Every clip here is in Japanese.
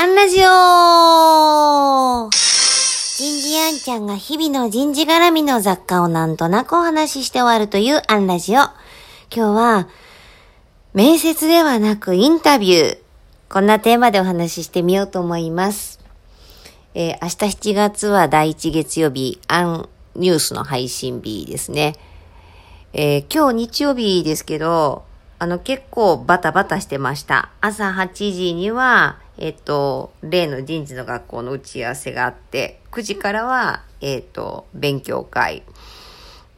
アンラジオ人事アンちゃんが日々の人事絡みの雑貨をなんとなくお話しして終わるというアンラジオ。今日は、面接ではなくインタビュー。こんなテーマでお話ししてみようと思います。えー、明日7月は第1月曜日、アンニュースの配信日ですね。えー、今日日曜日ですけど、あの結構バタバタしてました。朝8時には、えっ、と、例の人事の学校の打ち合わせがあって、9時からは、えっ、と、勉強会。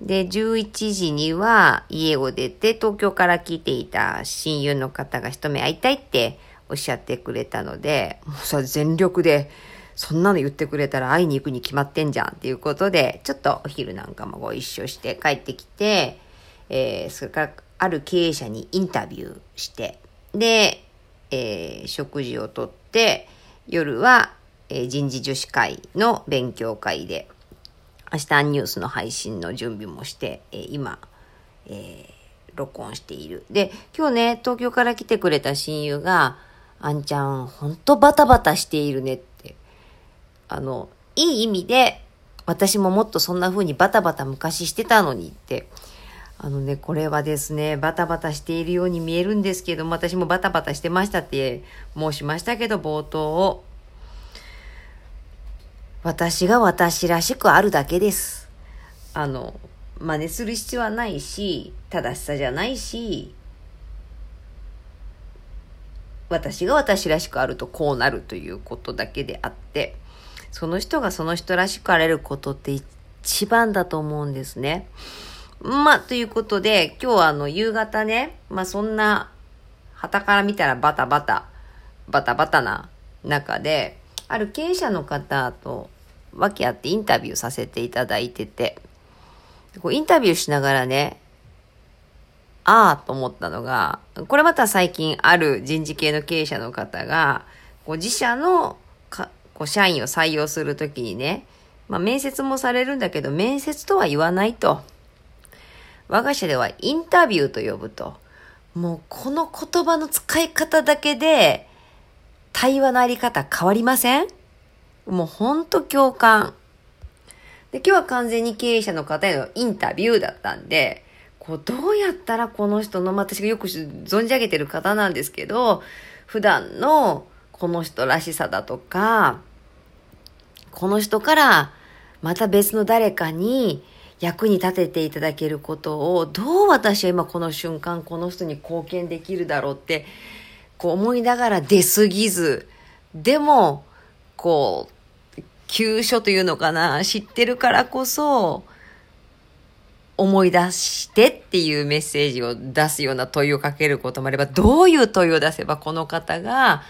で、11時には家を出て東京から来ていた親友の方が一目会いたいっておっしゃってくれたので、もうさ、全力で、そんなの言ってくれたら会いに行くに決まってんじゃんっていうことで、ちょっとお昼なんかもご一緒して帰ってきて、えー、それからある経営者にインタビューして、で、えー、食事をとって、夜は、えー、人事女子会の勉強会で、明日ニュースの配信の準備もして、えー、今、えー、録音している。で、今日ね、東京から来てくれた親友が、あんちゃん、ほんとバタバタしているねって。あの、いい意味で、私ももっとそんな風にバタバタ昔してたのにってあのね、これはですね、バタバタしているように見えるんですけども、私もバタバタしてましたって申しましたけど、冒頭を。私が私らしくあるだけです。あの、真似する必要はないし、正しさじゃないし、私が私らしくあるとこうなるということだけであって、その人がその人らしくあれることって一番だと思うんですね。まあ、ということで、今日はあの、夕方ね、まあそんな、旗から見たらバタバタ、バタバタな中で、ある経営者の方と分け合ってインタビューさせていただいてて、こうインタビューしながらね、ああと思ったのが、これまた最近ある人事系の経営者の方が、こう自社のかこう社員を採用するときにね、まあ面接もされるんだけど、面接とは言わないと。我が社ではインタビューと呼ぶと。もうこの言葉の使い方だけで対話のあり方変わりません？もうほんと共感。で、今日は完全に経営者の方へのインタビューだったんで、こう、どうやったらこの人の、私がよく存じ上げてる方なんですけど、普段のこの人らしさだとか、この人からまた別の誰かに役に立てていただけることをどう私は今この瞬間この人に貢献できるだろうってこう思いながら出すぎずでもこう急所というのかな知ってるからこそ思い出してっていうメッセージを出すような問いをかけることもあればどういう問いを出せばこの方が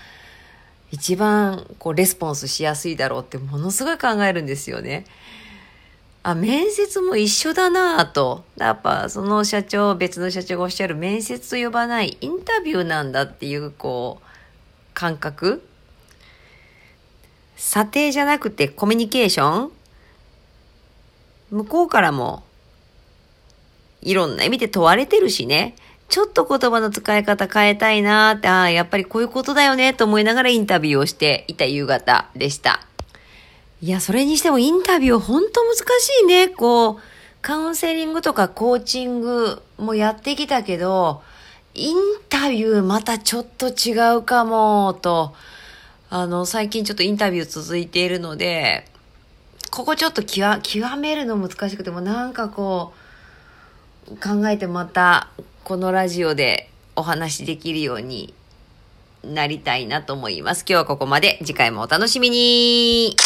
一番こうレスポンスしやすいだろうってものすごい考えるんですよね。あ、面接も一緒だなぁと。やっぱその社長、別の社長がおっしゃる面接と呼ばないインタビューなんだっていう、こう、感覚査定じゃなくてコミュニケーション向こうからもいろんな意味で問われてるしね。ちょっと言葉の使い方変えたいなーって、ああ、やっぱりこういうことだよねと思いながらインタビューをしていた夕方でした。いや、それにしてもインタビュー本当難しいね。こう、カウンセリングとかコーチングもやってきたけど、インタビューまたちょっと違うかも、と、あの、最近ちょっとインタビュー続いているので、ここちょっと極極めるの難しくても、なんかこう、考えてまた、このラジオでお話できるようになりたいなと思います。今日はここまで。次回もお楽しみに